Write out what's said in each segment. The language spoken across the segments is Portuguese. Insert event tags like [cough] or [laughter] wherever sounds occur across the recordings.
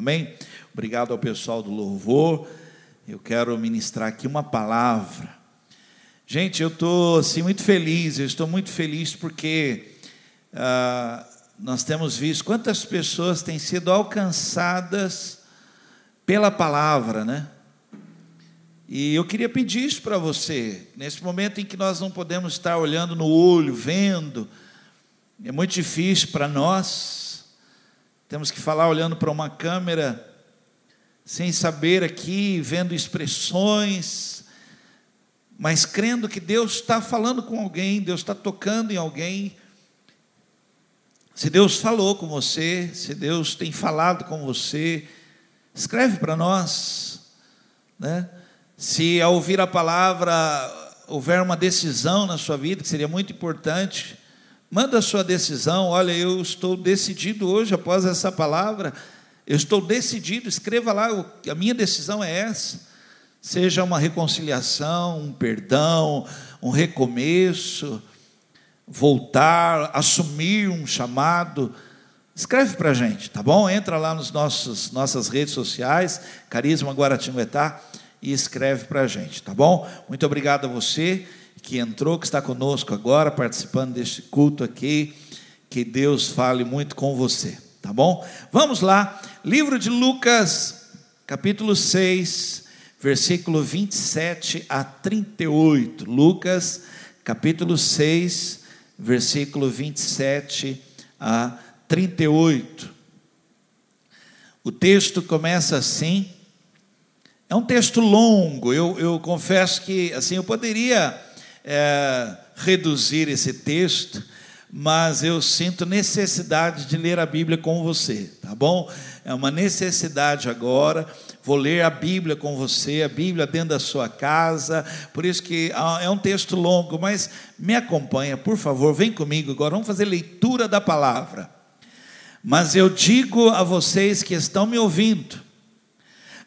Amém? Obrigado ao pessoal do louvor. Eu quero ministrar aqui uma palavra. Gente, eu estou assim, muito feliz, eu estou muito feliz porque ah, nós temos visto quantas pessoas têm sido alcançadas pela palavra, né? E eu queria pedir isso para você, nesse momento em que nós não podemos estar olhando no olho, vendo, é muito difícil para nós, temos que falar olhando para uma câmera, sem saber aqui, vendo expressões, mas crendo que Deus está falando com alguém, Deus está tocando em alguém. Se Deus falou com você, se Deus tem falado com você, escreve para nós, né? Se ao ouvir a palavra houver uma decisão na sua vida, que seria muito importante, manda sua decisão. Olha, eu estou decidido hoje, após essa palavra, eu estou decidido, escreva lá, a minha decisão é essa. Seja uma reconciliação, um perdão, um recomeço, voltar, assumir um chamado. Escreve para a gente, tá bom? Entra lá nas nossas redes sociais, Carisma Guaratinguetá e escreve para a gente, tá bom? Muito obrigado a você que entrou, que está conosco agora, participando deste culto aqui. Que Deus fale muito com você, tá bom? Vamos lá, livro de Lucas, capítulo 6, versículo 27 a 38. Lucas, capítulo 6, versículo 27 a 38. O texto começa assim. É um texto longo, eu, eu confesso que assim eu poderia é, reduzir esse texto, mas eu sinto necessidade de ler a Bíblia com você, tá bom? É uma necessidade agora. Vou ler a Bíblia com você, a Bíblia dentro da sua casa. Por isso que ah, é um texto longo, mas me acompanha, por favor, vem comigo agora. Vamos fazer leitura da palavra. Mas eu digo a vocês que estão me ouvindo,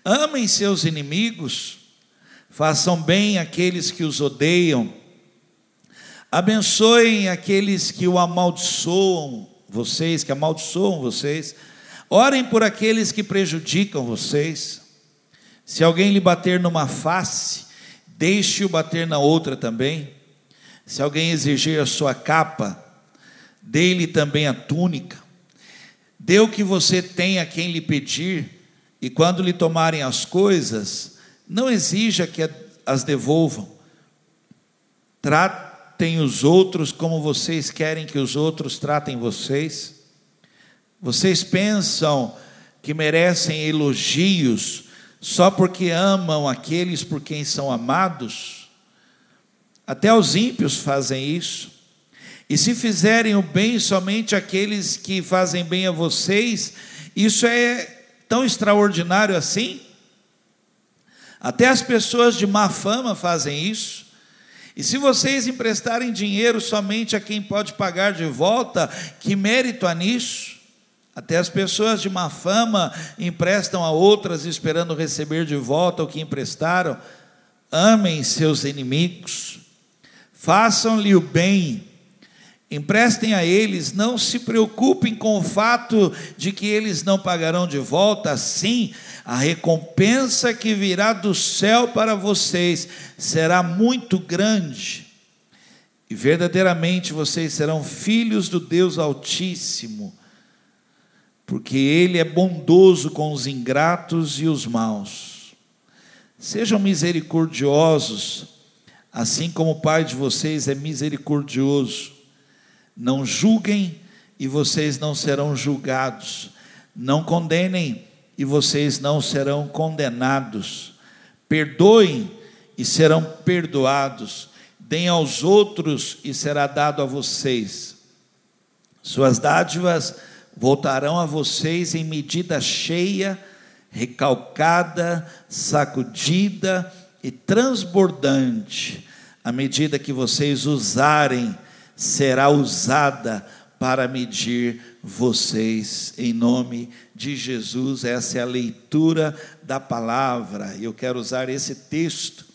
Amem seus inimigos, façam bem aqueles que os odeiam, abençoem aqueles que o amaldiçoam, vocês, que amaldiçoam vocês, orem por aqueles que prejudicam vocês. Se alguém lhe bater numa face, deixe-o bater na outra também. Se alguém exigir a sua capa, dê-lhe também a túnica. Dê o que você tem a quem lhe pedir e quando lhe tomarem as coisas, não exija que as devolvam. Tratem os outros como vocês querem que os outros tratem vocês. Vocês pensam que merecem elogios só porque amam aqueles por quem são amados? Até os ímpios fazem isso. E se fizerem o bem somente àqueles que fazem bem a vocês, isso é tão extraordinário assim? Até as pessoas de má fama fazem isso. E se vocês emprestarem dinheiro somente a quem pode pagar de volta, que mérito há nisso? Até as pessoas de má fama emprestam a outras esperando receber de volta o que emprestaram. Amem seus inimigos, façam-lhe o bem Emprestem a eles, não se preocupem com o fato de que eles não pagarão de volta, sim, a recompensa que virá do céu para vocês será muito grande, e verdadeiramente vocês serão filhos do Deus Altíssimo, porque Ele é bondoso com os ingratos e os maus. Sejam misericordiosos, assim como o Pai de vocês é misericordioso. Não julguem e vocês não serão julgados. Não condenem e vocês não serão condenados. Perdoem e serão perdoados. Deem aos outros e será dado a vocês. Suas dádivas voltarão a vocês em medida cheia, recalcada, sacudida e transbordante, à medida que vocês usarem será usada para medir vocês, em nome de Jesus. Essa é a leitura da palavra. Eu quero usar esse texto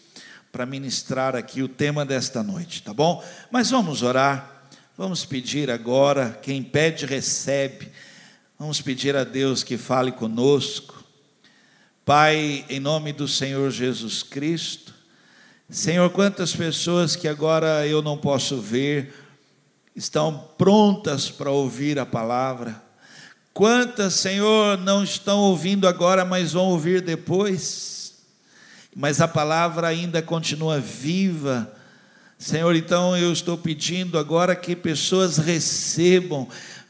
para ministrar aqui o tema desta noite, tá bom? Mas vamos orar, vamos pedir agora. Quem pede, recebe. Vamos pedir a Deus que fale conosco. Pai, em nome do Senhor Jesus Cristo, Senhor, quantas pessoas que agora eu não posso ver estão prontas para ouvir a palavra. Quantas, Senhor, não estão ouvindo agora, mas vão ouvir depois. Mas a palavra ainda continua viva. Senhor, então eu estou pedindo agora que pessoas recebam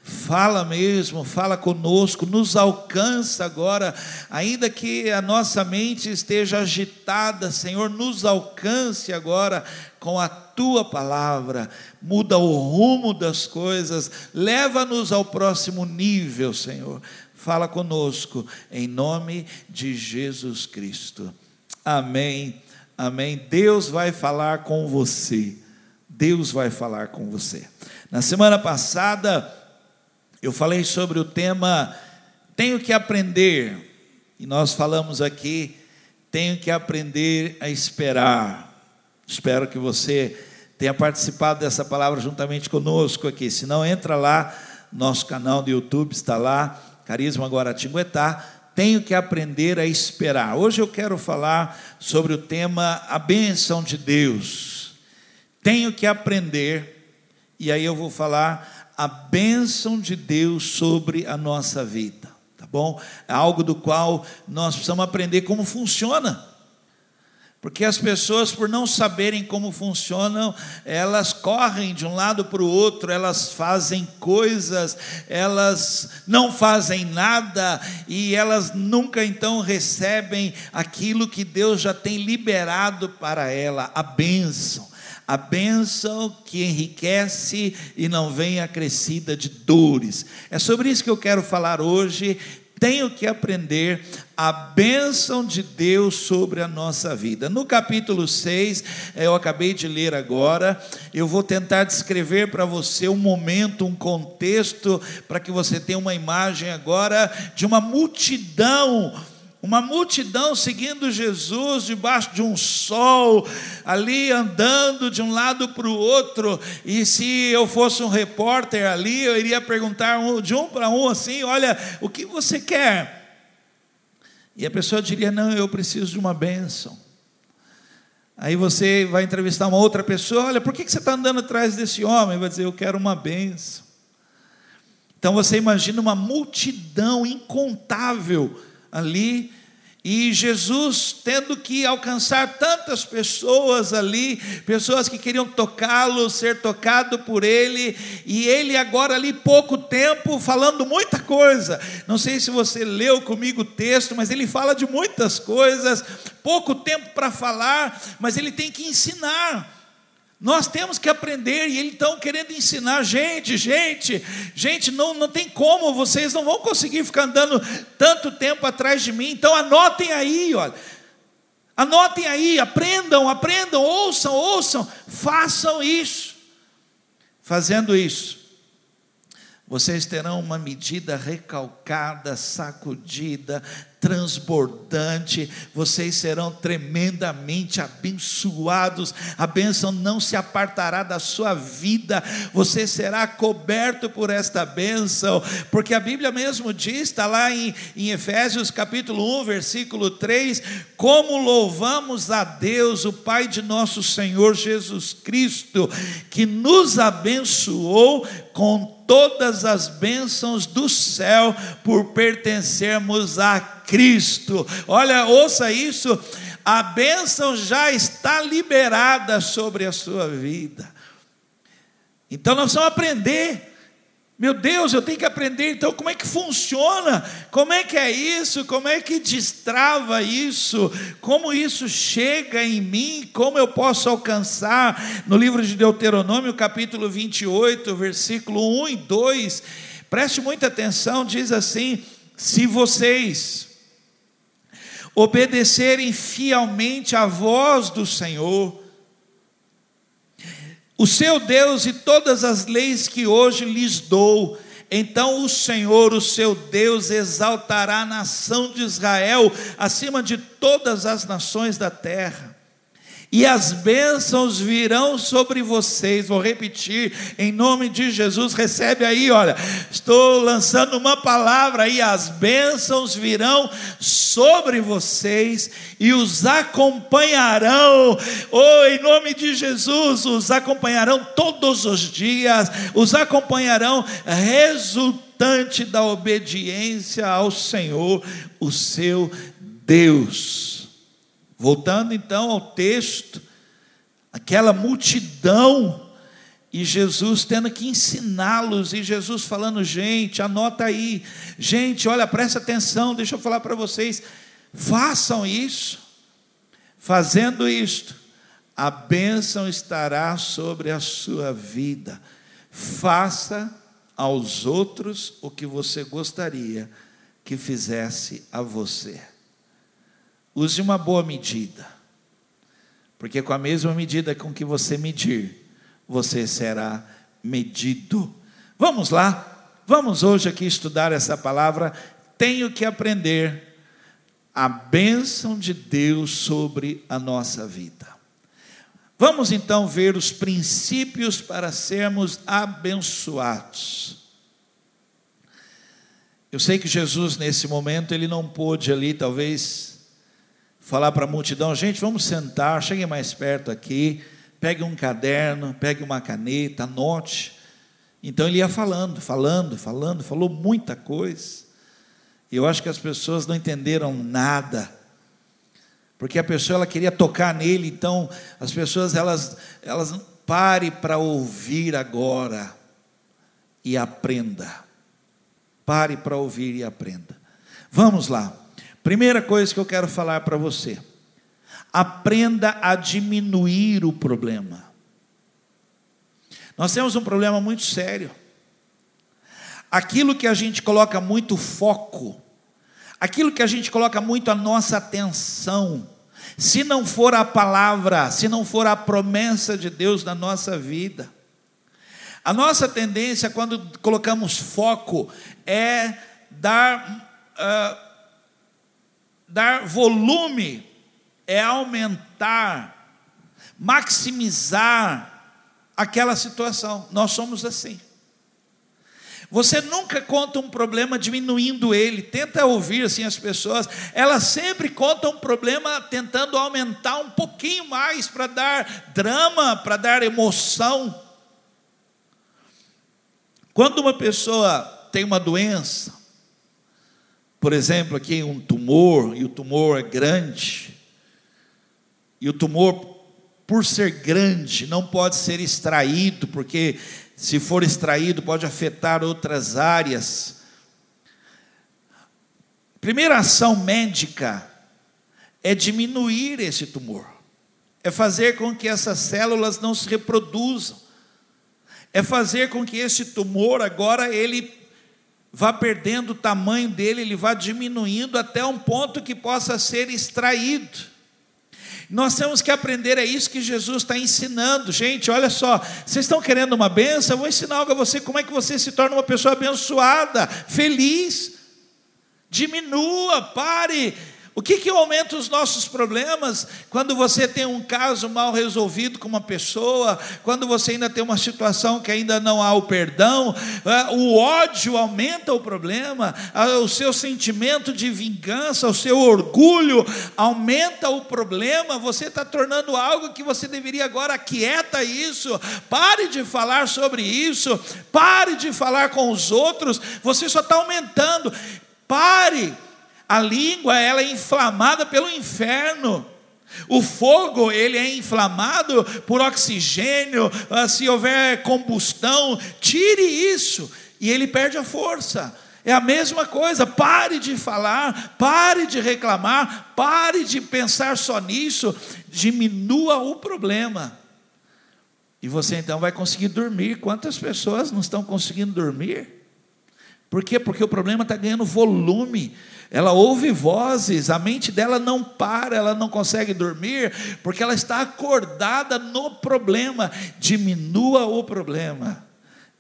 Fala mesmo, fala conosco, nos alcança agora, ainda que a nossa mente esteja agitada, Senhor, nos alcance agora com a tua palavra, muda o rumo das coisas, leva-nos ao próximo nível, Senhor. Fala conosco, em nome de Jesus Cristo. Amém, amém. Deus vai falar com você, Deus vai falar com você. Na semana passada, eu falei sobre o tema Tenho que aprender, e nós falamos aqui, tenho que aprender a esperar. Espero que você tenha participado dessa palavra juntamente conosco aqui. Se não, entra lá, nosso canal do YouTube está lá, Carisma Guaratinguetá. Tenho que aprender a esperar. Hoje eu quero falar sobre o tema A bênção de Deus. Tenho que aprender, e aí eu vou falar a bênção de Deus sobre a nossa vida, tá bom? É algo do qual nós precisamos aprender como funciona. Porque as pessoas, por não saberem como funcionam, elas correm de um lado para o outro, elas fazem coisas, elas não fazem nada e elas nunca então recebem aquilo que Deus já tem liberado para ela, a bênção a bênção que enriquece e não vem acrescida de dores. É sobre isso que eu quero falar hoje. Tenho que aprender a bênção de Deus sobre a nossa vida. No capítulo 6, eu acabei de ler agora, eu vou tentar descrever para você um momento, um contexto, para que você tenha uma imagem agora de uma multidão uma multidão seguindo Jesus debaixo de um sol, ali andando de um lado para o outro, e se eu fosse um repórter ali, eu iria perguntar de um para um assim: olha, o que você quer? E a pessoa diria: não, eu preciso de uma bênção. Aí você vai entrevistar uma outra pessoa: olha, por que você está andando atrás desse homem? Vai dizer: eu quero uma bênção. Então você imagina uma multidão incontável ali, e Jesus tendo que alcançar tantas pessoas ali, pessoas que queriam tocá-lo, ser tocado por ele, e ele agora ali pouco tempo falando muita coisa. Não sei se você leu comigo o texto, mas ele fala de muitas coisas, pouco tempo para falar, mas ele tem que ensinar. Nós temos que aprender, e ele estão querendo ensinar, gente, gente, gente, não, não tem como, vocês não vão conseguir ficar andando tanto tempo atrás de mim, então anotem aí, olha, anotem aí, aprendam, aprendam, ouçam, ouçam, façam isso. Fazendo isso, vocês terão uma medida recalcada, sacudida, transbordante, vocês serão tremendamente abençoados, a bênção não se apartará da sua vida, você será coberto por esta bênção, porque a Bíblia mesmo diz, está lá em, em Efésios capítulo 1, versículo 3, como louvamos a Deus, o Pai de nosso Senhor Jesus Cristo, que nos abençoou com todas as bênçãos do céu por pertencermos a Cristo. Olha, ouça isso, a bênção já está liberada sobre a sua vida. Então nós vamos aprender meu Deus, eu tenho que aprender então como é que funciona, como é que é isso, como é que destrava isso, como isso chega em mim, como eu posso alcançar. No livro de Deuteronômio, capítulo 28, versículo 1 e 2, preste muita atenção, diz assim: se vocês obedecerem fielmente à voz do Senhor, o seu Deus e todas as leis que hoje lhes dou. Então o Senhor, o seu Deus, exaltará a nação de Israel acima de todas as nações da terra. E as bênçãos virão sobre vocês. Vou repetir, em nome de Jesus, recebe aí, olha, estou lançando uma palavra aí, as bênçãos virão sobre vocês e os acompanharão. Oh, em nome de Jesus, os acompanharão todos os dias, os acompanharão resultante da obediência ao Senhor, o seu Deus. Voltando então ao texto, aquela multidão e Jesus tendo que ensiná-los, e Jesus falando: gente, anota aí, gente, olha, presta atenção, deixa eu falar para vocês, façam isso, fazendo isto, a bênção estará sobre a sua vida, faça aos outros o que você gostaria que fizesse a você. Use uma boa medida, porque com a mesma medida com que você medir, você será medido. Vamos lá, vamos hoje aqui estudar essa palavra. Tenho que aprender a bênção de Deus sobre a nossa vida. Vamos então ver os princípios para sermos abençoados. Eu sei que Jesus, nesse momento, ele não pôde ali, talvez, falar para a multidão: gente, vamos sentar, cheguem mais perto aqui, pegue um caderno, pegue uma caneta, anote. Então ele ia falando, falando, falando, falou muita coisa. E eu acho que as pessoas não entenderam nada. Porque a pessoa ela queria tocar nele, então as pessoas elas elas pare para ouvir agora e aprenda. Pare para ouvir e aprenda. Vamos lá. Primeira coisa que eu quero falar para você: aprenda a diminuir o problema. Nós temos um problema muito sério. Aquilo que a gente coloca muito foco, aquilo que a gente coloca muito a nossa atenção, se não for a palavra, se não for a promessa de Deus na nossa vida, a nossa tendência quando colocamos foco é dar. Uh, dar volume é aumentar, maximizar aquela situação. Nós somos assim. Você nunca conta um problema diminuindo ele. Tenta ouvir assim as pessoas. Elas sempre contam um problema tentando aumentar um pouquinho mais para dar drama, para dar emoção. Quando uma pessoa tem uma doença, por exemplo, aqui um tumor, e o tumor é grande, e o tumor, por ser grande, não pode ser extraído, porque se for extraído pode afetar outras áreas. Primeira ação médica é diminuir esse tumor, é fazer com que essas células não se reproduzam, é fazer com que esse tumor agora ele vá perdendo o tamanho dele, ele vá diminuindo até um ponto que possa ser extraído. Nós temos que aprender, é isso que Jesus está ensinando. Gente, olha só, vocês estão querendo uma benção? Eu vou ensinar algo a você, como é que você se torna uma pessoa abençoada, feliz. Diminua, pare o que, que aumenta os nossos problemas? Quando você tem um caso mal resolvido com uma pessoa, quando você ainda tem uma situação que ainda não há o perdão, é, o ódio aumenta o problema, o seu sentimento de vingança, o seu orgulho aumenta o problema, você está tornando algo que você deveria agora aquieta isso, pare de falar sobre isso, pare de falar com os outros, você só está aumentando, pare a língua ela é inflamada pelo inferno. O fogo ele é inflamado por oxigênio. Ah, se houver combustão, tire isso e ele perde a força. É a mesma coisa, pare de falar, pare de reclamar, pare de pensar só nisso, diminua o problema. E você então vai conseguir dormir. Quantas pessoas não estão conseguindo dormir? Por quê? Porque o problema está ganhando volume. Ela ouve vozes, a mente dela não para, ela não consegue dormir, porque ela está acordada no problema. Diminua o problema.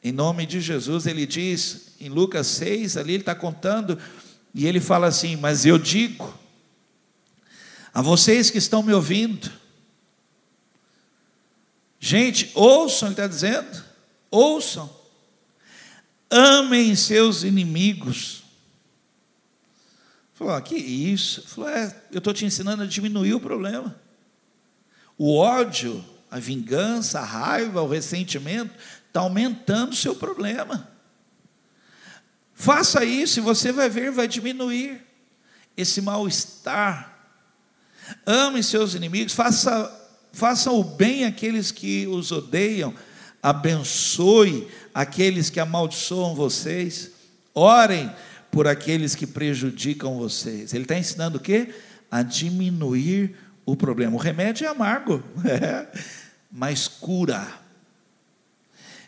Em nome de Jesus, ele diz, em Lucas 6, ali ele está contando, e ele fala assim: Mas eu digo, a vocês que estão me ouvindo, Gente, ouçam, ele está dizendo, ouçam. Amem seus inimigos. Falou, ah, que isso? Falou, é, eu estou te ensinando a diminuir o problema. O ódio, a vingança, a raiva, o ressentimento está aumentando o seu problema. Faça isso e você vai ver, vai diminuir esse mal-estar. Ame seus inimigos, faça, faça o bem àqueles que os odeiam, abençoe aqueles que amaldiçoam vocês, orem por aqueles que prejudicam vocês. Ele está ensinando o quê? A diminuir o problema. O remédio é amargo, [laughs] é, mas cura.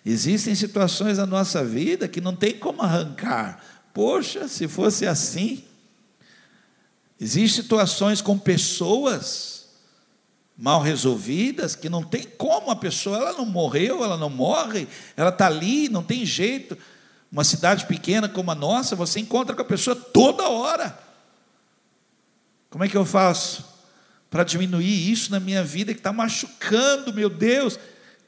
Existem situações na nossa vida que não tem como arrancar. Poxa, se fosse assim. Existem situações com pessoas mal resolvidas que não tem como a pessoa, ela não morreu, ela não morre, ela está ali, não tem jeito. Uma cidade pequena como a nossa, você encontra com a pessoa toda hora. Como é que eu faço para diminuir isso na minha vida que está machucando, meu Deus?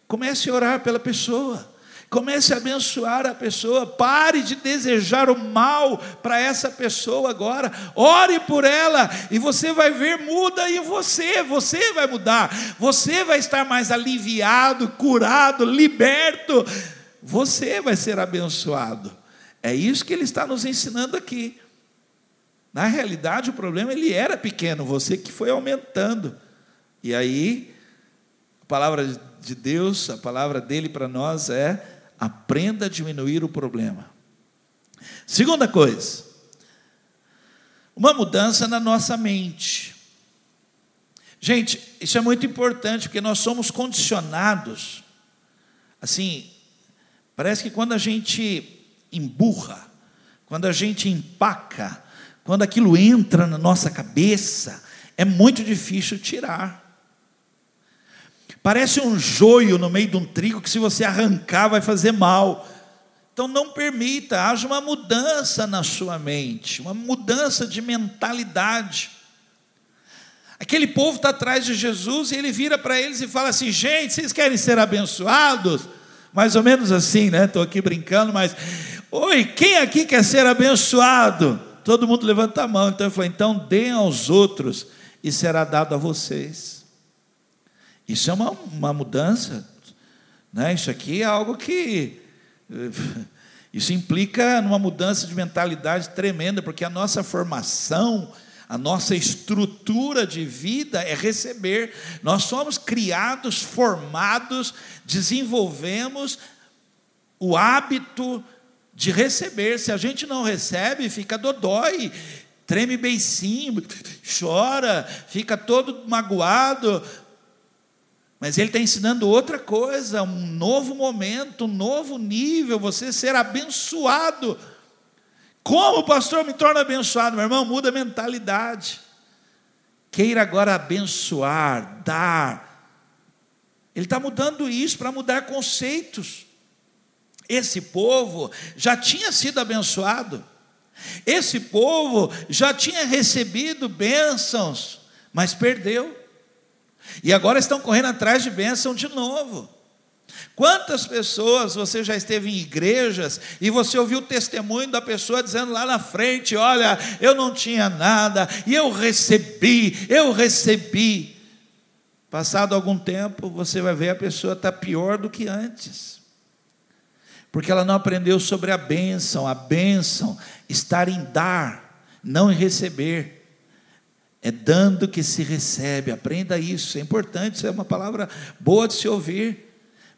Comece a orar pela pessoa. Comece a abençoar a pessoa. Pare de desejar o mal para essa pessoa agora. Ore por ela e você vai ver muda em você. Você vai mudar. Você vai estar mais aliviado, curado, liberto. Você vai ser abençoado. É isso que ele está nos ensinando aqui. Na realidade, o problema ele era pequeno, você que foi aumentando. E aí, a palavra de Deus, a palavra dele para nós é: aprenda a diminuir o problema. Segunda coisa, uma mudança na nossa mente. Gente, isso é muito importante, porque nós somos condicionados. Assim, parece que quando a gente emburra, quando a gente empaca, quando aquilo entra na nossa cabeça, é muito difícil tirar. Parece um joio no meio de um trigo que, se você arrancar, vai fazer mal. Então, não permita, haja uma mudança na sua mente, uma mudança de mentalidade. Aquele povo está atrás de Jesus e ele vira para eles e fala assim: gente, vocês querem ser abençoados? Mais ou menos assim, né? Estou aqui brincando, mas. Oi, quem aqui quer ser abençoado? Todo mundo levanta a mão. Então ele falou: então deem aos outros e será dado a vocês. Isso é uma, uma mudança. Né? Isso aqui é algo que. [laughs] Isso implica numa mudança de mentalidade tremenda, porque a nossa formação, a nossa estrutura de vida é receber. Nós somos criados, formados, desenvolvemos o hábito de receber. Se a gente não recebe, fica dodói, treme beicinho, chora, fica todo magoado, mas ele está ensinando outra coisa, um novo momento, um novo nível, você ser abençoado. Como o pastor me torna abençoado, meu irmão? Muda a mentalidade. Queira agora abençoar, dar. Ele está mudando isso para mudar conceitos. Esse povo já tinha sido abençoado, esse povo já tinha recebido bênçãos, mas perdeu. E agora estão correndo atrás de bênção de novo. Quantas pessoas você já esteve em igrejas e você ouviu o testemunho da pessoa dizendo lá na frente: Olha, eu não tinha nada e eu recebi, eu recebi. Passado algum tempo, você vai ver a pessoa está pior do que antes, porque ela não aprendeu sobre a bênção. A bênção estar em dar, não em receber. É dando que se recebe, aprenda isso, é importante, isso é uma palavra boa de se ouvir.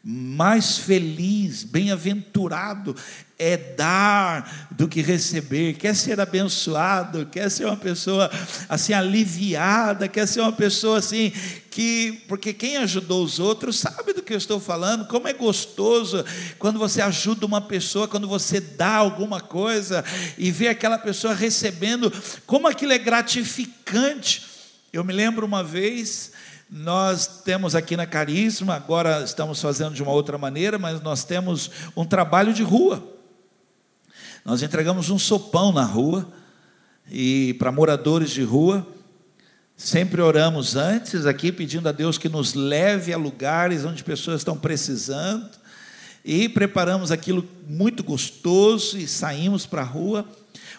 Mais feliz, bem-aventurado é dar do que receber. Quer ser abençoado, quer ser uma pessoa assim aliviada, quer ser uma pessoa assim que, porque quem ajudou os outros sabe do que eu estou falando, como é gostoso quando você ajuda uma pessoa, quando você dá alguma coisa e vê aquela pessoa recebendo, como aquilo é gratificante. Eu me lembro uma vez, nós temos aqui na Carisma, agora estamos fazendo de uma outra maneira, mas nós temos um trabalho de rua. Nós entregamos um sopão na rua e para moradores de rua Sempre oramos antes aqui, pedindo a Deus que nos leve a lugares onde pessoas estão precisando. E preparamos aquilo muito gostoso e saímos para a rua.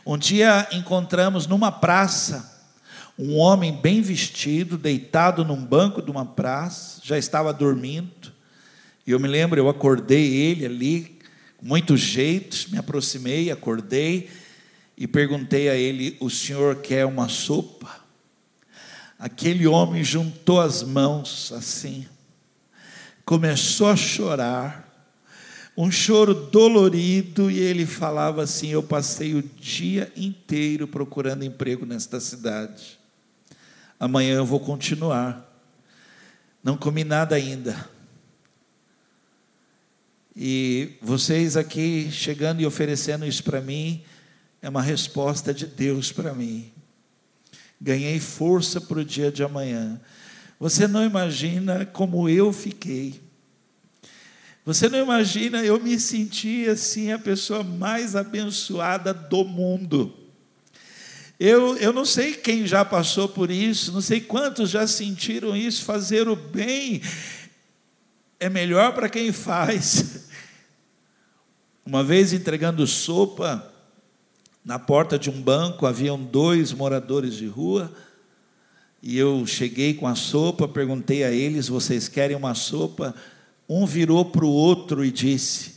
Um dia encontramos numa praça um homem bem vestido, deitado num banco de uma praça, já estava dormindo. E eu me lembro, eu acordei ele ali, com muitos jeitos, me aproximei, acordei e perguntei a ele: O senhor quer uma sopa? Aquele homem juntou as mãos assim, começou a chorar, um choro dolorido, e ele falava assim: Eu passei o dia inteiro procurando emprego nesta cidade amanhã eu vou continuar. Não comi nada ainda. E vocês aqui chegando e oferecendo isso para mim, é uma resposta de Deus para mim. Ganhei força para o dia de amanhã. Você não imagina como eu fiquei. Você não imagina, eu me senti assim a pessoa mais abençoada do mundo. Eu, eu não sei quem já passou por isso, não sei quantos já sentiram isso. Fazer o bem é melhor para quem faz. Uma vez entregando sopa na porta de um banco, haviam dois moradores de rua, e eu cheguei com a sopa, perguntei a eles: vocês querem uma sopa? Um virou para o outro e disse: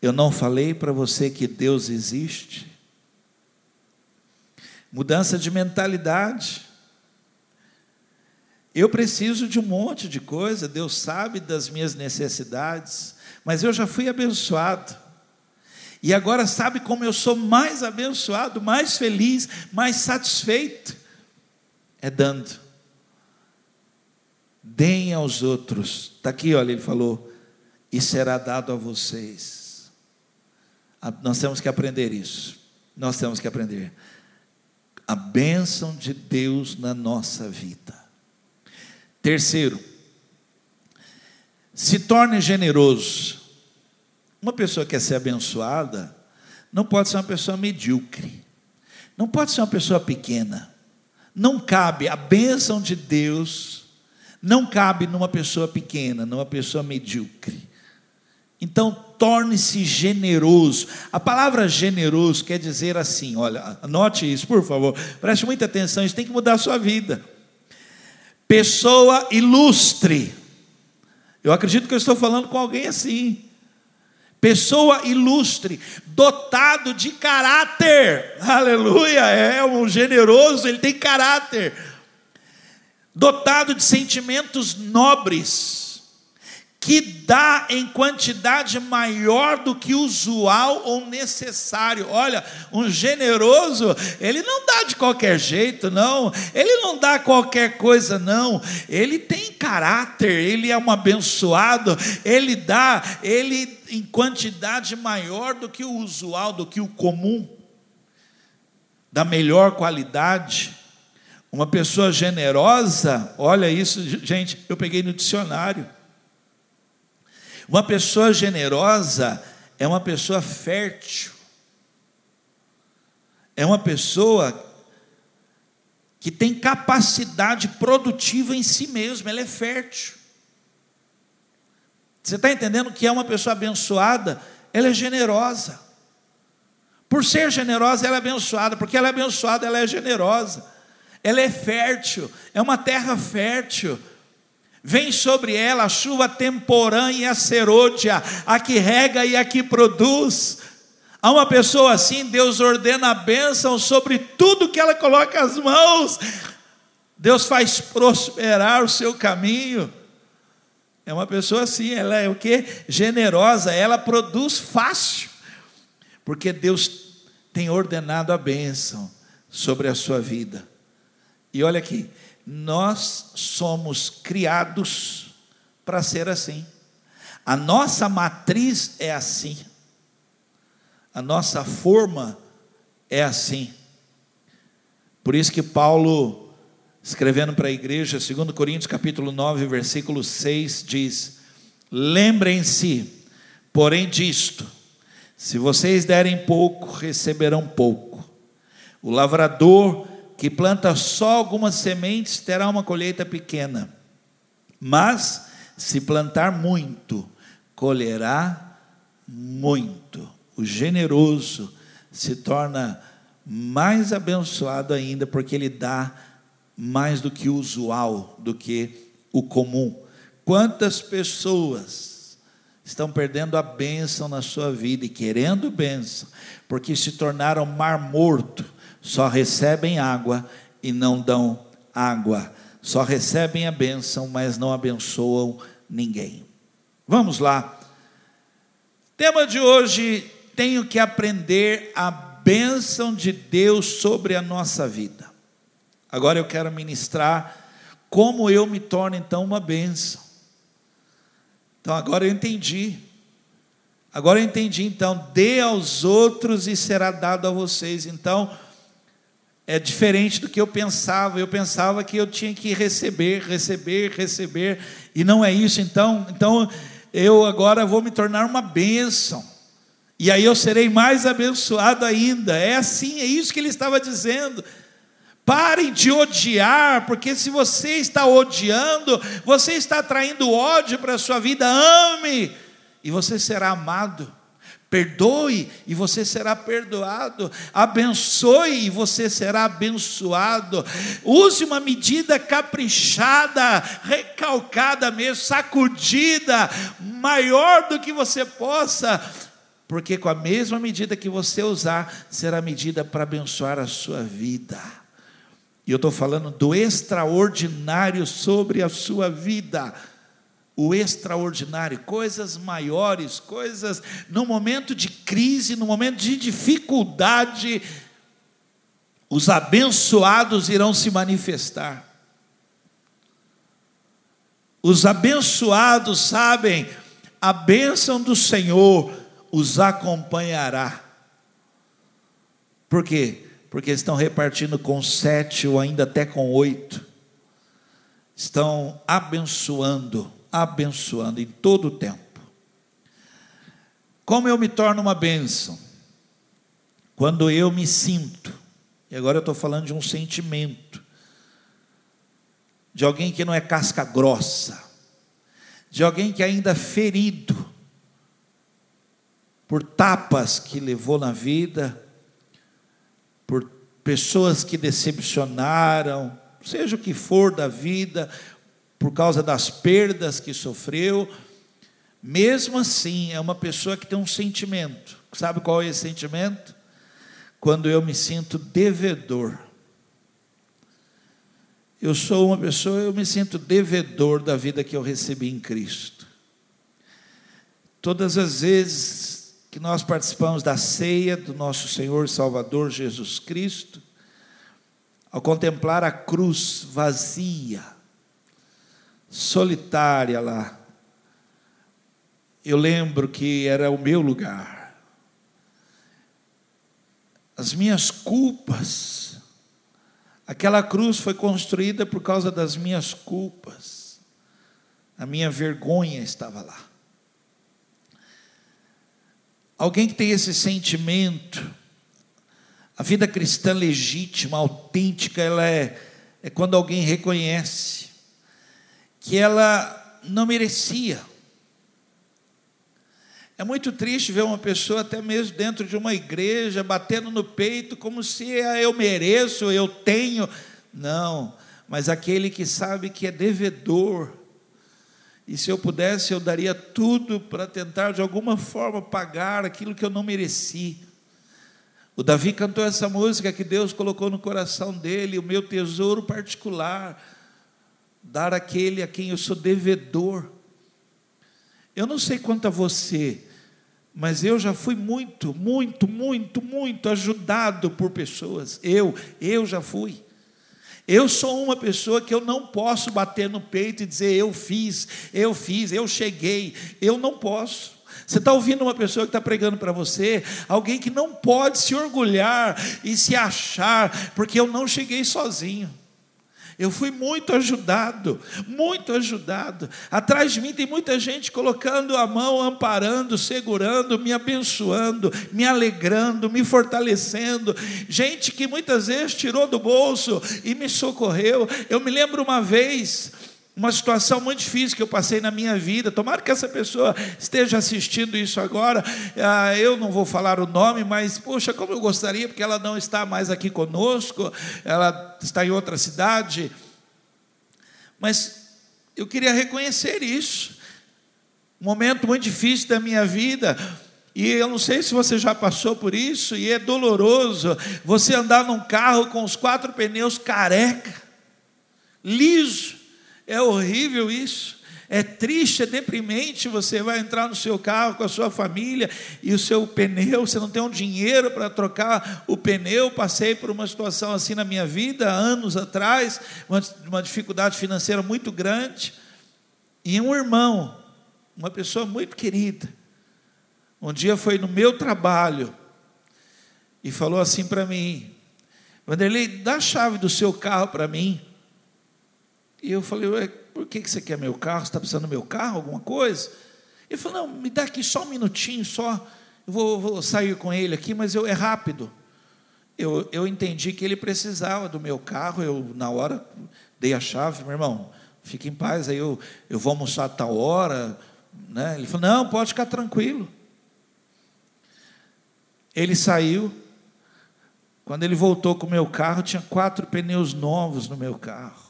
Eu não falei para você que Deus existe? Mudança de mentalidade. Eu preciso de um monte de coisa, Deus sabe das minhas necessidades, mas eu já fui abençoado. E agora sabe como eu sou mais abençoado, mais feliz, mais satisfeito? É dando. Deem aos outros. Está aqui, olha, ele falou, e será dado a vocês. Nós temos que aprender isso. Nós temos que aprender a bênção de Deus na nossa vida. Terceiro, se torne generoso. Uma pessoa que quer ser abençoada não pode ser uma pessoa medíocre, não pode ser uma pessoa pequena. Não cabe a bênção de Deus, não cabe numa pessoa pequena, numa pessoa medíocre. Então, torne-se generoso. A palavra generoso quer dizer assim: olha, anote isso, por favor, preste muita atenção, isso tem que mudar a sua vida. Pessoa ilustre. Eu acredito que eu estou falando com alguém assim. Pessoa ilustre, dotado de caráter, aleluia, é um generoso, ele tem caráter, dotado de sentimentos nobres, que dá em quantidade maior do que usual ou necessário. Olha, um generoso, ele não dá de qualquer jeito, não. Ele não dá qualquer coisa, não. Ele tem caráter, ele é um abençoado, ele dá, ele em quantidade maior do que o usual, do que o comum, da melhor qualidade. Uma pessoa generosa, olha isso, gente, eu peguei no dicionário uma pessoa generosa é uma pessoa fértil, é uma pessoa que tem capacidade produtiva em si mesma, ela é fértil. Você está entendendo que é uma pessoa abençoada? Ela é generosa. Por ser generosa, ela é abençoada, porque ela é abençoada, ela é generosa. Ela é fértil, é uma terra fértil. Vem sobre ela a chuva temporã e a serôdia, a que rega e a que produz. A uma pessoa assim, Deus ordena a bênção sobre tudo que ela coloca as mãos. Deus faz prosperar o seu caminho. É uma pessoa assim, ela é o que? Generosa, ela produz fácil. Porque Deus tem ordenado a bênção sobre a sua vida. E olha aqui, nós somos criados para ser assim. A nossa matriz é assim. A nossa forma é assim. Por isso que Paulo, escrevendo para a igreja, 2 Coríntios capítulo 9, versículo 6, diz: Lembrem-se, porém disto, se vocês derem pouco, receberão pouco. O lavrador que planta só algumas sementes terá uma colheita pequena, mas se plantar muito, colherá muito. O generoso se torna mais abençoado ainda, porque ele dá mais do que o usual, do que o comum. Quantas pessoas estão perdendo a bênção na sua vida e querendo bênção, porque se tornaram mar morto, só recebem água e não dão água, só recebem a bênção, mas não abençoam ninguém. Vamos lá. Tema de hoje: tenho que aprender a bênção de Deus sobre a nossa vida. Agora eu quero ministrar como eu me torno então uma bênção. Então agora eu entendi. Agora eu entendi, então, dê aos outros e será dado a vocês. Então, é diferente do que eu pensava. Eu pensava que eu tinha que receber, receber, receber, e não é isso. Então, então eu agora vou me tornar uma bênção. E aí eu serei mais abençoado ainda. É assim, é isso que ele estava dizendo. Parem de odiar, porque se você está odiando, você está traindo ódio para a sua vida. Ame, e você será amado. Perdoe e você será perdoado. Abençoe e você será abençoado. Use uma medida caprichada, recalcada mesmo, sacudida, maior do que você possa, porque com a mesma medida que você usar, será medida para abençoar a sua vida. E eu estou falando do extraordinário sobre a sua vida. O extraordinário, coisas maiores, coisas no momento de crise, no momento de dificuldade, os abençoados irão se manifestar. Os abençoados sabem, a bênção do Senhor os acompanhará. Por quê? porque estão repartindo com sete ou ainda até com oito. Estão abençoando, abençoando em todo o tempo. Como eu me torno uma bênção? Quando eu me sinto, e agora eu estou falando de um sentimento, de alguém que não é casca grossa, de alguém que ainda é ferido por tapas que levou na vida, por pessoas que decepcionaram, seja o que for da vida, por causa das perdas que sofreu, mesmo assim é uma pessoa que tem um sentimento. Sabe qual é esse sentimento? Quando eu me sinto devedor. Eu sou uma pessoa, eu me sinto devedor da vida que eu recebi em Cristo. Todas as vezes que nós participamos da ceia do nosso Senhor e Salvador Jesus Cristo, ao contemplar a cruz vazia, solitária lá, eu lembro que era o meu lugar. As minhas culpas, aquela cruz foi construída por causa das minhas culpas, a minha vergonha estava lá. Alguém que tem esse sentimento, a vida cristã legítima, autêntica, ela é, é quando alguém reconhece que ela não merecia. É muito triste ver uma pessoa, até mesmo dentro de uma igreja, batendo no peito, como se ah, eu mereço, eu tenho. Não, mas aquele que sabe que é devedor, e se eu pudesse, eu daria tudo para tentar de alguma forma pagar aquilo que eu não mereci. O Davi cantou essa música que Deus colocou no coração dele, o meu tesouro particular, dar aquele a quem eu sou devedor. Eu não sei quanto a você, mas eu já fui muito, muito, muito, muito ajudado por pessoas. Eu, eu já fui. Eu sou uma pessoa que eu não posso bater no peito e dizer eu fiz, eu fiz, eu cheguei. Eu não posso. Você está ouvindo uma pessoa que está pregando para você, alguém que não pode se orgulhar e se achar, porque eu não cheguei sozinho. Eu fui muito ajudado, muito ajudado. Atrás de mim tem muita gente colocando a mão, amparando, segurando, me abençoando, me alegrando, me fortalecendo. Gente que muitas vezes tirou do bolso e me socorreu. Eu me lembro uma vez, uma situação muito difícil que eu passei na minha vida. Tomara que essa pessoa esteja assistindo isso agora. Ah, eu não vou falar o nome, mas, poxa, como eu gostaria, porque ela não está mais aqui conosco, ela está em outra cidade. Mas eu queria reconhecer isso. Um momento muito difícil da minha vida. E eu não sei se você já passou por isso, e é doloroso você andar num carro com os quatro pneus careca, liso é horrível isso. É triste, é deprimente. Você vai entrar no seu carro com a sua família e o seu pneu, você não tem um dinheiro para trocar o pneu. Passei por uma situação assim na minha vida, anos atrás, uma, dificuldade financeira muito grande. E um irmão, uma pessoa muito querida, um dia foi no meu trabalho e falou assim para mim: Vanderlei, dá a chave do seu carro para mim. E eu falei, Ué, por que você quer meu carro? Você está precisando do meu carro, alguma coisa? Ele falou, não, me dá aqui só um minutinho, só. Eu vou, vou sair com ele aqui, mas eu, é rápido. Eu, eu entendi que ele precisava do meu carro, eu, na hora, dei a chave, meu irmão, fique em paz, aí eu, eu vou almoçar a tal hora. Né? Ele falou, não, pode ficar tranquilo. Ele saiu, quando ele voltou com o meu carro, tinha quatro pneus novos no meu carro.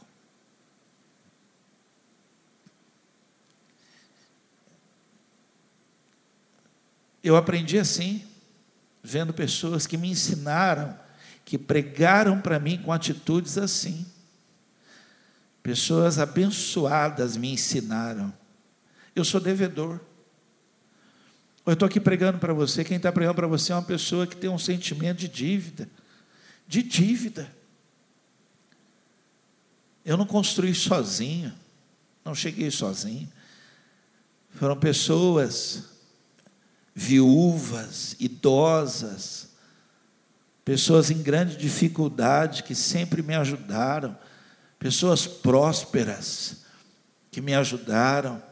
Eu aprendi assim, vendo pessoas que me ensinaram, que pregaram para mim com atitudes assim. Pessoas abençoadas me ensinaram. Eu sou devedor. Eu estou aqui pregando para você. Quem está pregando para você é uma pessoa que tem um sentimento de dívida. De dívida. Eu não construí sozinho. Não cheguei sozinho. Foram pessoas viúvas, idosas, pessoas em grande dificuldade que sempre me ajudaram, pessoas prósperas que me ajudaram,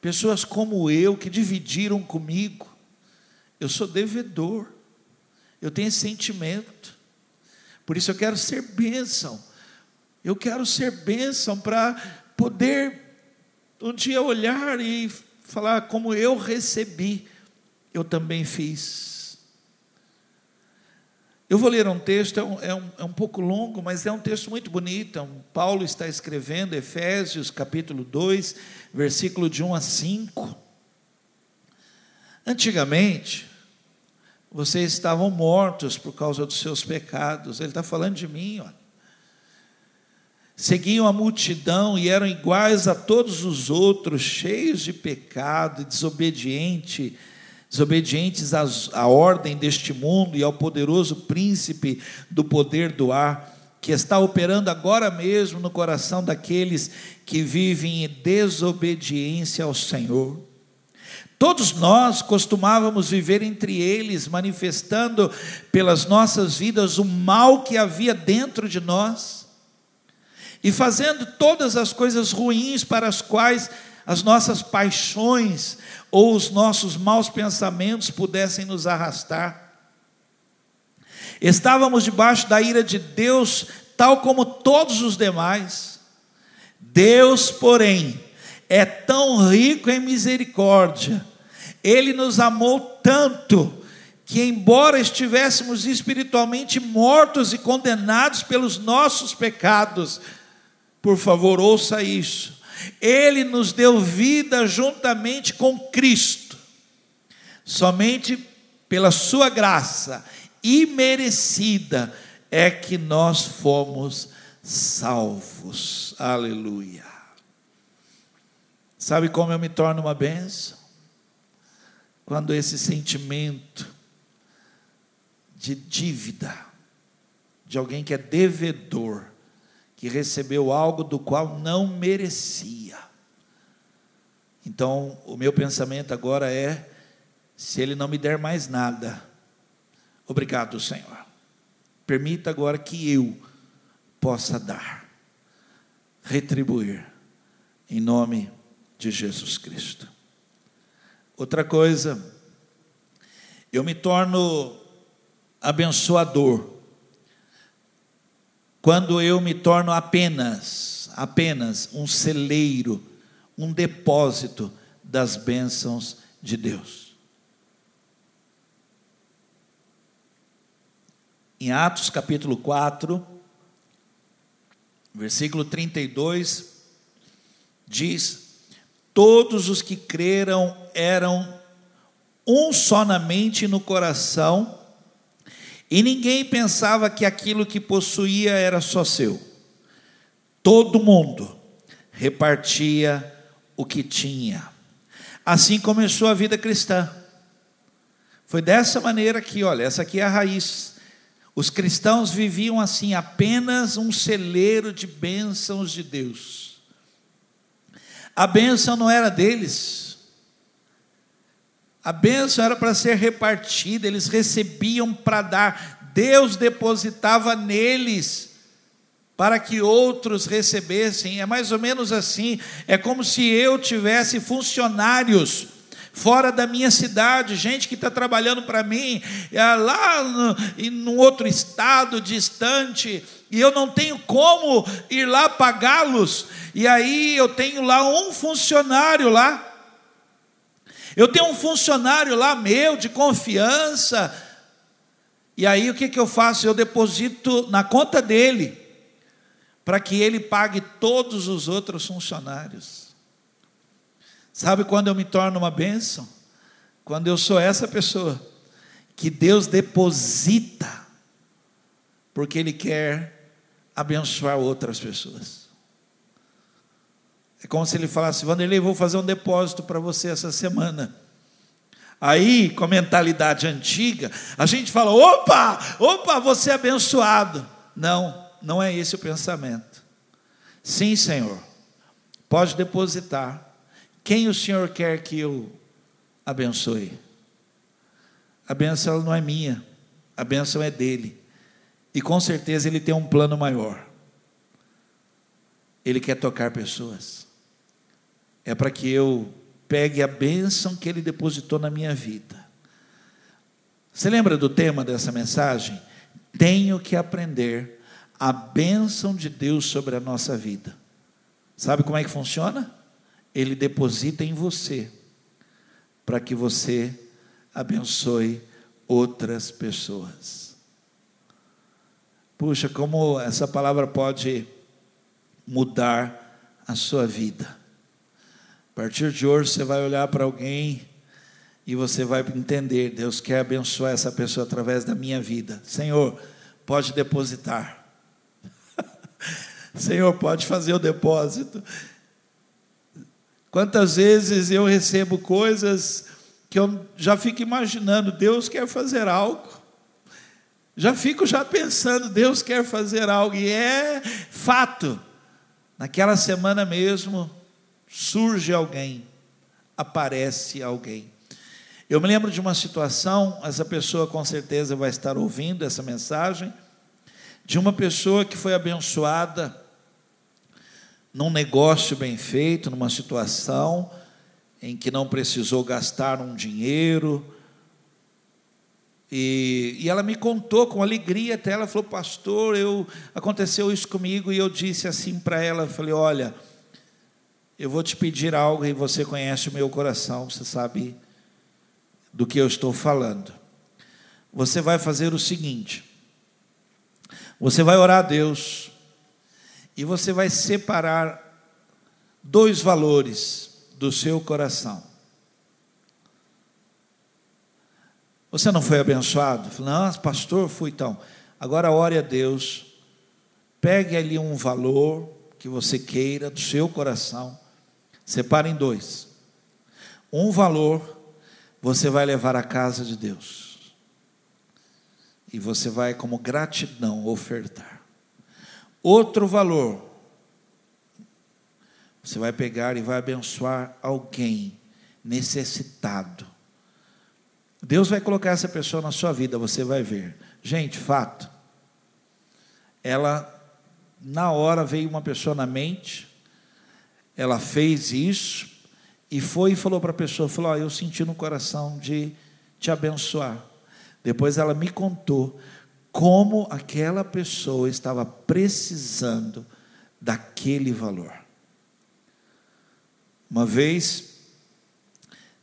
pessoas como eu que dividiram comigo. Eu sou devedor, eu tenho sentimento, por isso eu quero ser bênção, eu quero ser bênção para poder um dia olhar e falar como eu recebi eu também fiz. Eu vou ler um texto, é um, é um, é um pouco longo, mas é um texto muito bonito. É Paulo está escrevendo, Efésios capítulo 2, versículo de 1 a 5. Antigamente, vocês estavam mortos por causa dos seus pecados. Ele está falando de mim. Seguiam a multidão e eram iguais a todos os outros, cheios de pecado, desobediente desobedientes à ordem deste mundo e ao poderoso príncipe do poder do ar, que está operando agora mesmo no coração daqueles que vivem em desobediência ao Senhor. Todos nós costumávamos viver entre eles, manifestando pelas nossas vidas o mal que havia dentro de nós e fazendo todas as coisas ruins para as quais as nossas paixões ou os nossos maus pensamentos pudessem nos arrastar. Estávamos debaixo da ira de Deus, tal como todos os demais. Deus, porém, é tão rico em misericórdia, Ele nos amou tanto, que, embora estivéssemos espiritualmente mortos e condenados pelos nossos pecados, por favor, ouça isso ele nos deu vida juntamente com Cristo. Somente pela Sua graça imerecida é que nós fomos salvos. Aleluia. Sabe como eu me torno uma benção? Quando esse sentimento de dívida, de alguém que é devedor, que recebeu algo do qual não merecia. Então, o meu pensamento agora é: se Ele não me der mais nada, obrigado, Senhor. Permita agora que eu possa dar. retribuir, em nome de Jesus Cristo. Outra coisa, eu me torno abençoador quando eu me torno apenas, apenas um celeiro, um depósito das bênçãos de Deus. Em Atos capítulo 4, versículo 32, diz: Todos os que creram eram um só na mente e no coração, e ninguém pensava que aquilo que possuía era só seu. Todo mundo repartia o que tinha. Assim começou a vida cristã. Foi dessa maneira que, olha, essa aqui é a raiz. Os cristãos viviam assim, apenas um celeiro de bênçãos de Deus. A bênção não era deles. A bênção era para ser repartida, eles recebiam para dar. Deus depositava neles para que outros recebessem. É mais ou menos assim. É como se eu tivesse funcionários fora da minha cidade, gente que está trabalhando para mim, é, lá no, em outro estado distante, e eu não tenho como ir lá pagá-los, e aí eu tenho lá um funcionário lá. Eu tenho um funcionário lá meu de confiança, e aí o que, que eu faço? Eu deposito na conta dele para que ele pague todos os outros funcionários. Sabe quando eu me torno uma bênção? Quando eu sou essa pessoa que Deus deposita, porque Ele quer abençoar outras pessoas. É como se ele falasse: Vanderlei, vou fazer um depósito para você essa semana. Aí, com a mentalidade antiga, a gente fala: opa, opa, você é abençoado. Não, não é esse o pensamento. Sim, Senhor, pode depositar. Quem o Senhor quer que eu abençoe? A benção não é minha, a benção é dele. E com certeza ele tem um plano maior. Ele quer tocar pessoas. É para que eu pegue a bênção que ele depositou na minha vida. Você lembra do tema dessa mensagem? Tenho que aprender a bênção de Deus sobre a nossa vida. Sabe como é que funciona? Ele deposita em você, para que você abençoe outras pessoas. Puxa, como essa palavra pode mudar a sua vida. A partir de hoje você vai olhar para alguém e você vai entender: Deus quer abençoar essa pessoa através da minha vida. Senhor, pode depositar. [laughs] Senhor, pode fazer o depósito. Quantas vezes eu recebo coisas que eu já fico imaginando, Deus quer fazer algo. Já fico já pensando, Deus quer fazer algo, e é fato. Naquela semana mesmo, surge alguém, aparece alguém. Eu me lembro de uma situação, essa pessoa com certeza vai estar ouvindo essa mensagem de uma pessoa que foi abençoada num negócio bem feito, numa situação em que não precisou gastar um dinheiro. E, e ela me contou com alegria até, ela falou, pastor, eu, aconteceu isso comigo, e eu disse assim para ela, falei, olha, eu vou te pedir algo e você conhece o meu coração, você sabe do que eu estou falando. Você vai fazer o seguinte: você vai orar a Deus e você vai separar dois valores do seu coração. Você não foi abençoado? Não, pastor, fui então. Agora ore a Deus, pegue ali um valor que você queira do seu coração, separe em dois. Um valor você vai levar à casa de Deus e você vai, como gratidão, ofertar. Outro valor, você vai pegar e vai abençoar alguém necessitado. Deus vai colocar essa pessoa na sua vida, você vai ver. Gente, fato. Ela na hora veio uma pessoa na mente, ela fez isso e foi e falou para a pessoa, falou, oh, eu senti no coração de te abençoar. Depois ela me contou como aquela pessoa estava precisando daquele valor. Uma vez,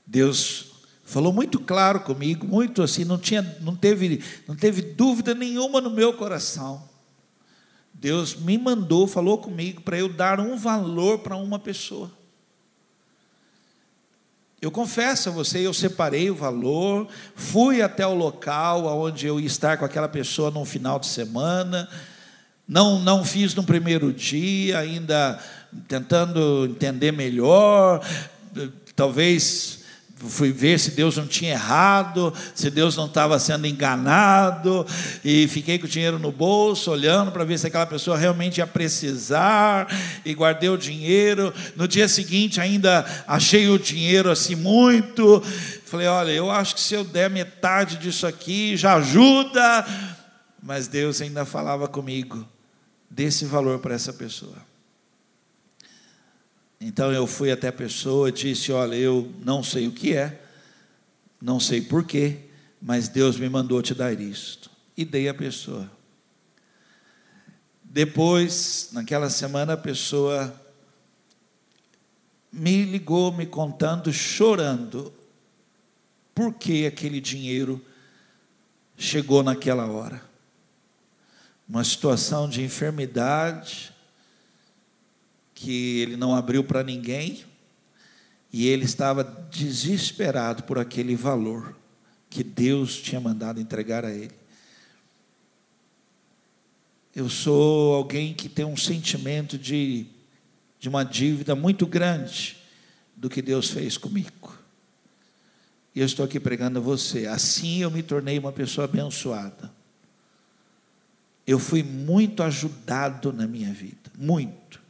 Deus falou muito claro comigo, muito assim, não tinha, não teve, não teve dúvida nenhuma no meu coração. Deus me mandou, falou comigo para eu dar um valor para uma pessoa. Eu confesso a você, eu separei o valor, fui até o local onde eu ia estar com aquela pessoa no final de semana. Não, não fiz no primeiro dia, ainda tentando entender melhor, talvez fui ver se Deus não tinha errado, se Deus não estava sendo enganado, e fiquei com o dinheiro no bolso, olhando para ver se aquela pessoa realmente ia precisar, e guardei o dinheiro. No dia seguinte, ainda achei o dinheiro assim muito. Falei: olha, eu acho que se eu der metade disso aqui já ajuda. Mas Deus ainda falava comigo: desse valor para essa pessoa. Então eu fui até a pessoa e disse: Olha, eu não sei o que é, não sei porquê, mas Deus me mandou te dar isto. E dei a pessoa. Depois, naquela semana, a pessoa me ligou, me contando, chorando, por que aquele dinheiro chegou naquela hora. Uma situação de enfermidade, que ele não abriu para ninguém, e ele estava desesperado por aquele valor que Deus tinha mandado entregar a ele. Eu sou alguém que tem um sentimento de, de uma dívida muito grande do que Deus fez comigo. E eu estou aqui pregando a você. Assim eu me tornei uma pessoa abençoada. Eu fui muito ajudado na minha vida, muito.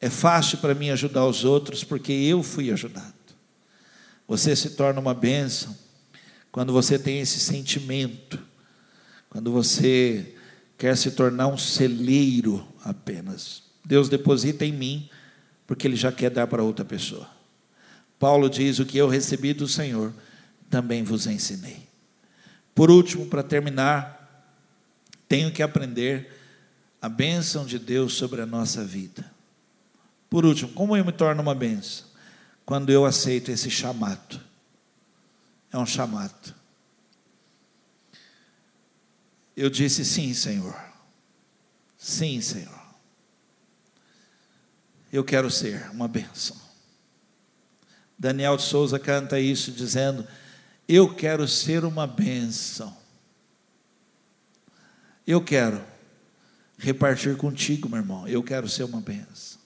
É fácil para mim ajudar os outros porque eu fui ajudado. Você se torna uma bênção quando você tem esse sentimento, quando você quer se tornar um celeiro apenas. Deus deposita em mim porque Ele já quer dar para outra pessoa. Paulo diz: O que eu recebi do Senhor, também vos ensinei. Por último, para terminar, tenho que aprender a bênção de Deus sobre a nossa vida. Por último, como eu me torno uma bênção? Quando eu aceito esse chamado. É um chamado. Eu disse sim, Senhor. Sim, Senhor. Eu quero ser uma bênção. Daniel de Souza canta isso dizendo: Eu quero ser uma bênção. Eu quero repartir contigo, meu irmão. Eu quero ser uma bênção.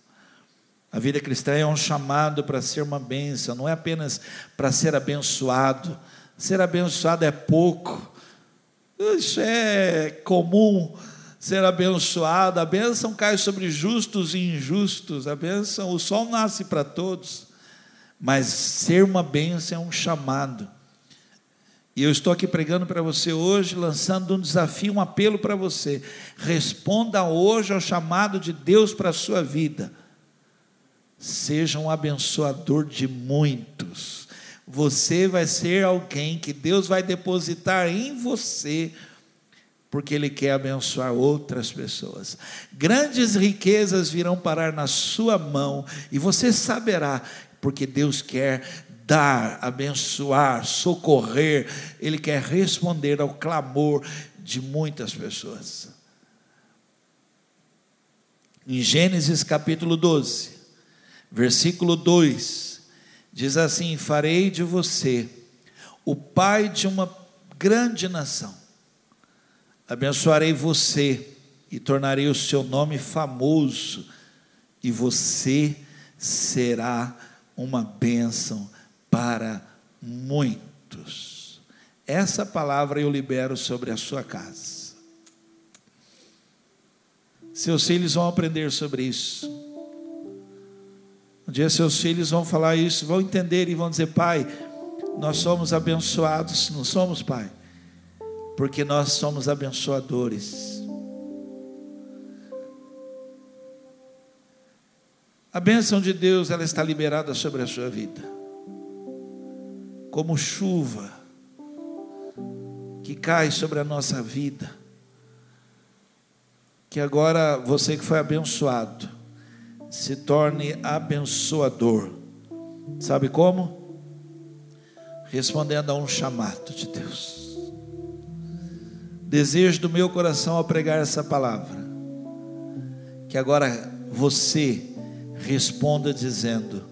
A vida cristã é um chamado para ser uma bênção, não é apenas para ser abençoado. Ser abençoado é pouco, isso é comum. Ser abençoado, a bênção cai sobre justos e injustos, a bênção, o sol nasce para todos, mas ser uma bênção é um chamado. E eu estou aqui pregando para você hoje, lançando um desafio, um apelo para você. Responda hoje ao chamado de Deus para a sua vida seja um abençoador de muitos. Você vai ser alguém que Deus vai depositar em você, porque Ele quer abençoar outras pessoas. Grandes riquezas virão parar na sua mão, e você saberá, porque Deus quer dar, abençoar, socorrer, Ele quer responder ao clamor de muitas pessoas. Em Gênesis capítulo 12, Versículo 2 diz assim: Farei de você o pai de uma grande nação, abençoarei você e tornarei o seu nome famoso, e você será uma bênção para muitos. Essa palavra eu libero sobre a sua casa. Seus filhos vão aprender sobre isso. Um dia seus filhos vão falar isso, vão entender e vão dizer: Pai, nós somos abençoados, não somos, Pai? Porque nós somos abençoadores. A bênção de Deus ela está liberada sobre a sua vida, como chuva que cai sobre a nossa vida. Que agora você que foi abençoado, se torne abençoador. Sabe como? Respondendo a um chamado de Deus. Desejo do meu coração ao pregar essa palavra, que agora você responda dizendo: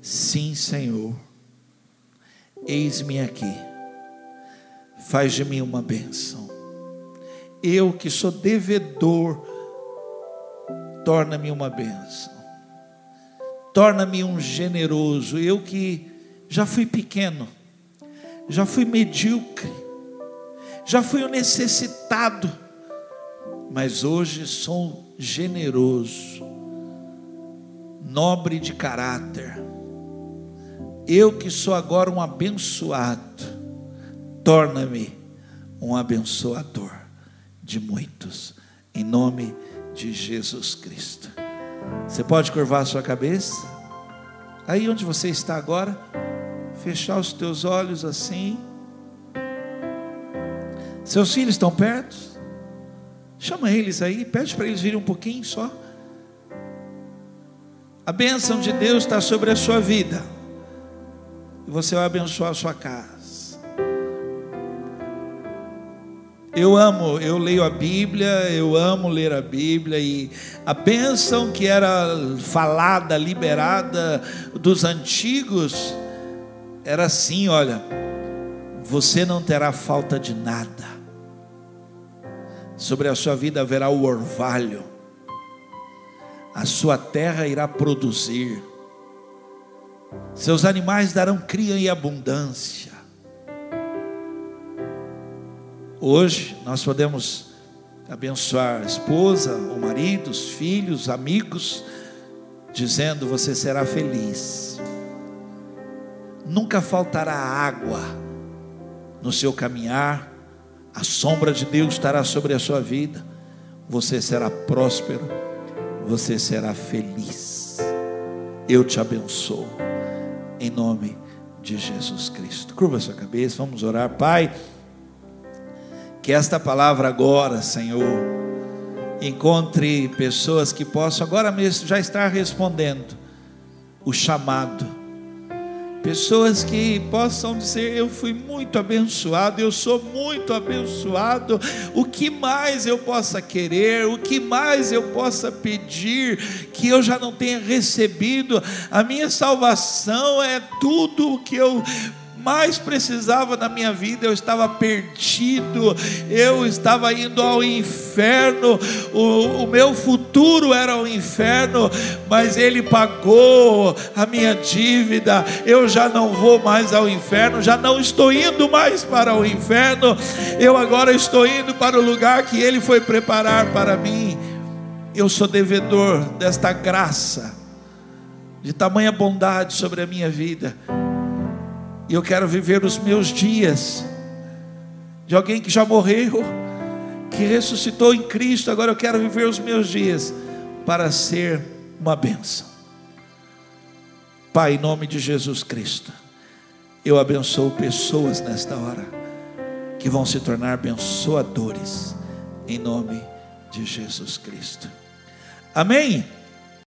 Sim, Senhor, eis-me aqui, faz de mim uma bênção. Eu que sou devedor, torna-me uma bênção, torna-me um generoso. Eu que já fui pequeno, já fui medíocre, já fui um necessitado, mas hoje sou generoso nobre de caráter. Eu que sou agora um abençoado, torna-me um abençoador de muitos, em nome de Jesus Cristo. Você pode curvar a sua cabeça? Aí onde você está agora, fechar os teus olhos assim. Seus filhos estão perto? Chama eles aí, pede para eles virem um pouquinho só. A bênção de Deus está sobre a sua vida. E você vai abençoar a sua casa. Eu amo, eu leio a Bíblia, eu amo ler a Bíblia e a bênção que era falada, liberada dos antigos era assim, olha, você não terá falta de nada. Sobre a sua vida haverá o orvalho a sua terra irá produzir, seus animais darão cria e abundância. Hoje nós podemos abençoar a esposa, o marido, os filhos, amigos, dizendo: Você será feliz, nunca faltará água no seu caminhar, a sombra de Deus estará sobre a sua vida, você será próspero você será feliz. Eu te abençoo. Em nome de Jesus Cristo. Curva sua cabeça, vamos orar. Pai, que esta palavra agora, Senhor, encontre pessoas que possam agora mesmo já estar respondendo o chamado Pessoas que possam dizer: Eu fui muito abençoado, eu sou muito abençoado. O que mais eu possa querer, o que mais eu possa pedir, que eu já não tenha recebido. A minha salvação é tudo o que eu mais precisava na minha vida, eu estava perdido, eu estava indo ao inferno, o, o meu futuro era o inferno, mas Ele pagou a minha dívida, eu já não vou mais ao inferno, já não estou indo mais para o inferno, eu agora estou indo para o lugar que Ele foi preparar para mim. Eu sou devedor desta graça, de tamanha bondade sobre a minha vida e eu quero viver os meus dias de alguém que já morreu, que ressuscitou em Cristo. Agora eu quero viver os meus dias para ser uma bênção. Pai, em nome de Jesus Cristo, eu abençoo pessoas nesta hora que vão se tornar abençoadores em nome de Jesus Cristo. Amém.